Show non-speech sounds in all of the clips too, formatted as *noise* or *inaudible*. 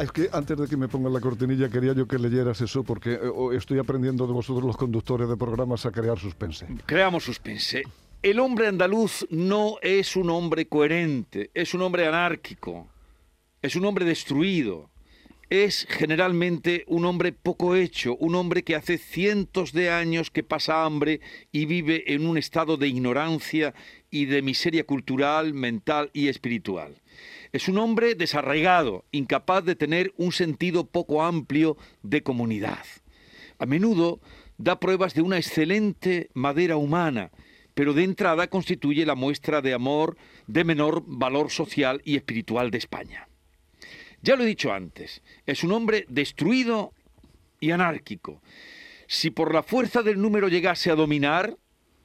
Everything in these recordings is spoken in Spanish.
Es que antes de que me pongan la cortinilla quería yo que leyeras eso porque eh, estoy aprendiendo de vosotros los conductores de programas a crear suspense. Creamos suspense. El hombre andaluz no es un hombre coherente, es un hombre anárquico, es un hombre destruido, es generalmente un hombre poco hecho, un hombre que hace cientos de años que pasa hambre y vive en un estado de ignorancia y de miseria cultural, mental y espiritual. Es un hombre desarraigado, incapaz de tener un sentido poco amplio de comunidad. A menudo da pruebas de una excelente madera humana, pero de entrada constituye la muestra de amor de menor valor social y espiritual de España. Ya lo he dicho antes, es un hombre destruido y anárquico. Si por la fuerza del número llegase a dominar,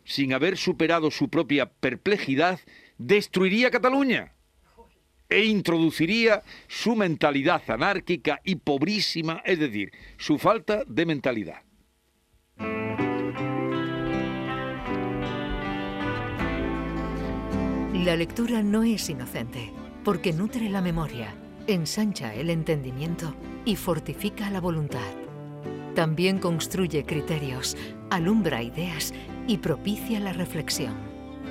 sin haber superado su propia perplejidad, destruiría Cataluña e introduciría su mentalidad anárquica y pobrísima, es decir, su falta de mentalidad. La lectura no es inocente, porque nutre la memoria, ensancha el entendimiento y fortifica la voluntad. También construye criterios, alumbra ideas y propicia la reflexión.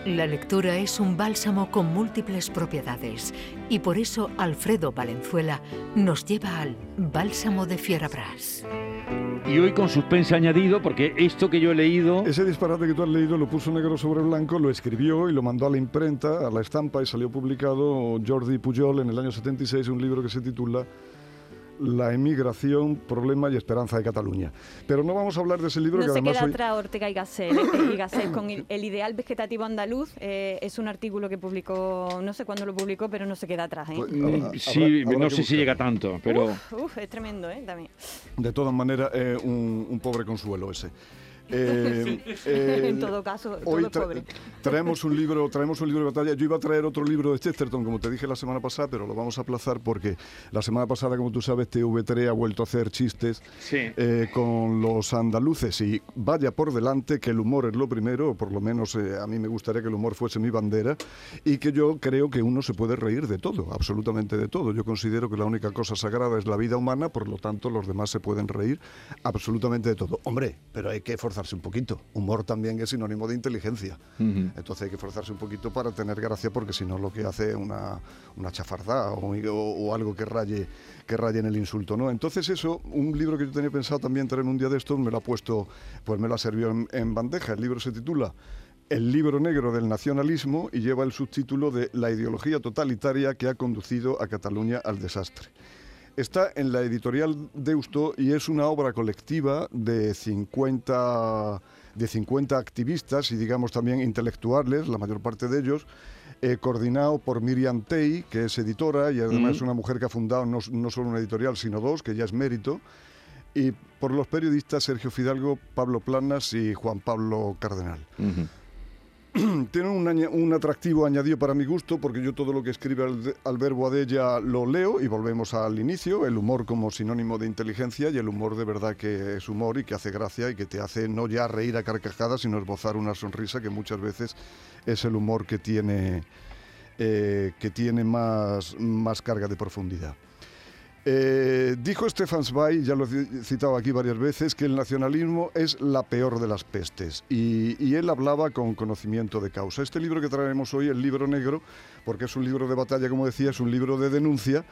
La lectura es un bálsamo con múltiples propiedades y por eso Alfredo Valenzuela nos lleva al Bálsamo de Fierabras. Y hoy con suspense añadido, porque esto que yo he leído... Ese disparate que tú has leído lo puso negro sobre blanco, lo escribió y lo mandó a la imprenta, a la estampa, y salió publicado Jordi Pujol en el año 76, un libro que se titula la emigración, problema y esperanza de Cataluña. Pero no vamos a hablar de ese libro no que se además queda hoy- atrás Ortega y Gasset, eh, y Gasset con el, el ideal vegetativo andaluz. eh, es un artículo que publicó, no sé cuándo lo publicó, pero no se queda atrás. ¿eh? Pues, Mm, habrá- Sí, habrá- habrá no sé si llega tanto, pero... Uf, uf, es tremendo, ¿eh? También. De todas maneras, eh, un, un pobre consuelo ese. Eh, eh, en todo caso, todo Hoy tra- pobre. traemos un libro, traemos un libro de batalla. Yo iba a traer otro libro de Chesterton, como te dije la semana pasada, pero lo vamos a aplazar porque la semana pasada, como tú sabes, TV3 ha vuelto a hacer chistes Sí. eh, con los andaluces y vaya por delante que el humor es lo primero, o por lo menos eh, a mí me gustaría que el humor fuese mi bandera y que yo creo que uno se puede reír de todo, absolutamente de todo. Yo considero que la única cosa sagrada es la vida humana, por lo tanto los demás se pueden reír absolutamente de todo. Hombre, pero hay que esforzarse un poquito. Humor también es sinónimo de inteligencia. Entonces hay que esforzarse un poquito para tener gracia porque si no lo que hace es una, una chafardá o, o- o algo que raye, que raye en el insulto. ¿no? Entonces eso, un libro que yo tenía pensado también traer un día de estos, me lo ha puesto, pues me lo ha servido en, en bandeja. El libro se titula El libro negro del nacionalismo y lleva el subtítulo de La ideología totalitaria que ha conducido a Cataluña al desastre. Está en la editorial Deusto y es una obra colectiva de 50, de 50 activistas y digamos también intelectuales, la mayor parte de ellos, eh, coordinado por Miriam Tey, que es editora y además Mm. es una mujer que ha fundado no, no solo una editorial, sino dos, que ya es mérito, y por los periodistas Sergio Fidalgo, Pablo Planas y Juan Pablo Cardenal. *clears throat* Tiene un, atractivo añadido para mi gusto porque yo todo lo que escribe Al- Alberto Adella lo leo y volvemos al inicio, el humor como sinónimo de inteligencia y el humor de verdad que es humor y que hace gracia y que te hace no ya reír a carcajadas sino esbozar una sonrisa que muchas veces es el humor que tiene, eh, que tiene más, más carga de profundidad. Eh, dijo Stefan Zweig, ya lo he citado aquí varias veces, que el nacionalismo es la peor de las pestes. Y, él hablaba con conocimiento de causa. Este libro que traemos hoy, el libro negro, porque es un libro de batalla, como decía, es un libro de denuncia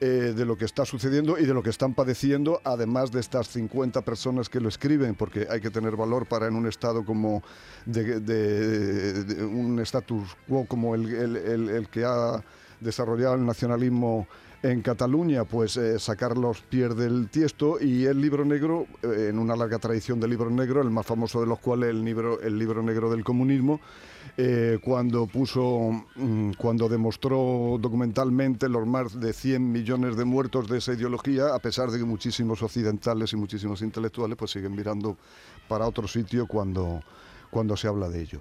eh, de lo que está sucediendo y de lo que están padeciendo, además de estas 50 personas que lo escriben, porque hay que tener valor para en un estado como de, de- de un status quo como el- el- el- el que ha desarrollado el nacionalismo en Cataluña, pues eh, sacar los pies del tiesto y el libro negro, eh, en una larga tradición del libro negro, el más famoso de los cuales el libro, el libro negro del comunismo, eh, cuando puso, mm, cuando demostró documentalmente los más de 100 millones de muertos de esa ideología, a pesar de que muchísimos occidentales y muchísimos intelectuales pues siguen mirando para otro sitio cuando, cuando se habla de ello.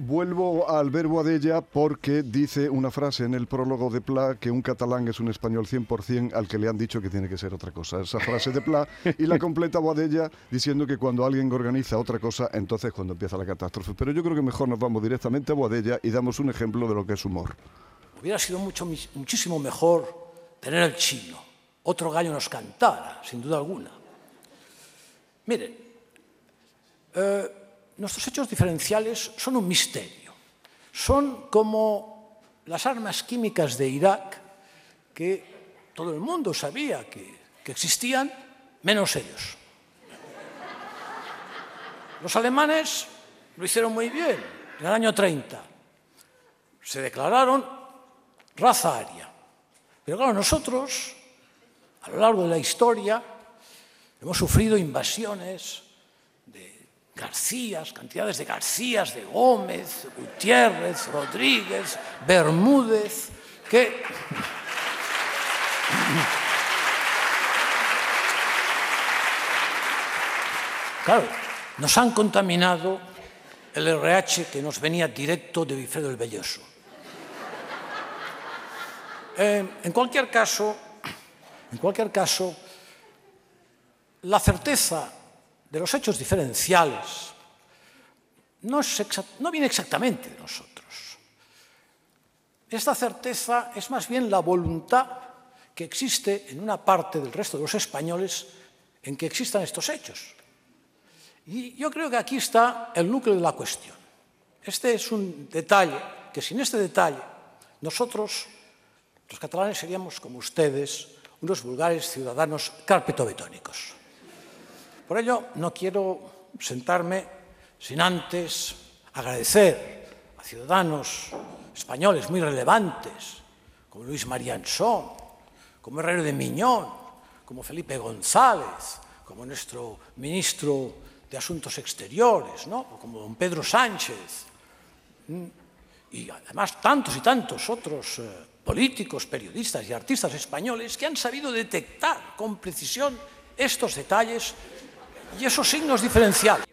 Vuelvo al verbo Adella porque dice una frase en el prólogo de Pla que un catalán es un español 100% al que le han dicho que tiene que ser otra cosa. Esa frase de Pla y la *laughs* completa Boadella diciendo que cuando alguien organiza otra cosa, entonces cuando empieza la catástrofe. Pero yo creo que mejor nos vamos directamente a Boadella y damos un ejemplo de lo que es humor. Hubiera sido mucho, muchísimo mejor tener el chino, otro gallo nos cantara, sin duda alguna. Miren, eh, nuestros hechos diferenciales son un misterio. Son como las armas químicas de Irak que todo el mundo sabía que, existían, menos ellos. Los alemanes lo hicieron muy bien en el año 30. Se declararon raza aria. Pero claro, nosotros, a lo largo de la historia, hemos sufrido invasiones Garcías, cantidades de Garcías, de Gómez, Gutiérrez, Rodríguez, Bermúdez, que... Claro, nos han contaminado el RH que nos venía directo de Bifredo el Belloso. Eh, en cualquier caso, en cualquier caso, la certeza de los hechos diferenciales no, viene exactamente de nosotros. Esta certeza es más bien la voluntad que existe en una parte del resto de los españoles en que existan estos hechos. Y yo creo que aquí está el núcleo de la cuestión. Este es un detalle que sin este detalle nosotros, los catalanes, seríamos como ustedes, unos vulgares ciudadanos carpetobetónicos. Por ello, no quiero sentarme sin antes agradecer a ciudadanos españoles muy relevantes, como Luis María Ansón, como Herrero de Miñón, como Felipe González, como nuestro ministro de Asuntos Exteriores, como don Pedro Sánchez, y además tantos y tantos otros eh, políticos, periodistas y artistas españoles que han sabido detectar con precisión estos detalles y esos signos diferenciales.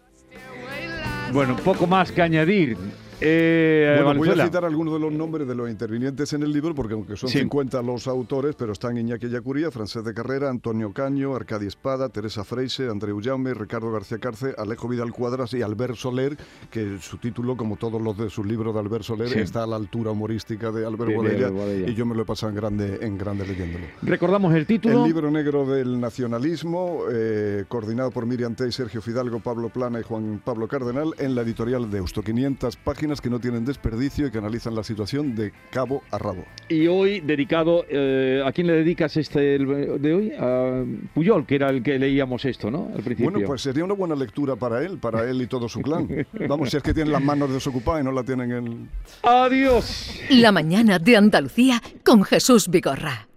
Bueno, poco más que añadir. Eh, bueno, voy a citar algunos de los nombres de los intervinientes en el libro, porque aunque son 50 los autores, pero están Iñaki Yacuría, Francés de Carrera, Antonio Caño, Arcadi Espada, Teresa Freise, Andreu Jaume, Ricardo García Carce, Alejo Vidal Cuadras y Albert Soler, que su título, como todos los de sus libros de Albert Soler, está a la altura humorística de Albert Boadella, y yo me lo he pasado en grande, en grande leyéndolo. Recordamos el título. El libro negro del nacionalismo, eh, coordinado por Miriam Tey, Sergio Fidalgo, Pablo Plana y Juan Pablo Cardenal, en la editorial de Eusto. 500 páginas que no tienen desperdicio y que analizan la situación de cabo a rabo. Y hoy dedicado, eh, ¿a quién le dedicas este de hoy? A Puyol, que era el que leíamos esto, ¿no? Al principio. Bueno, pues sería una buena lectura para él, para él y todo su clan. Vamos, si es que tienen las manos desocupadas y no la tienen en... ¡Adiós! La mañana de Andalucía con Jesús Vigorra.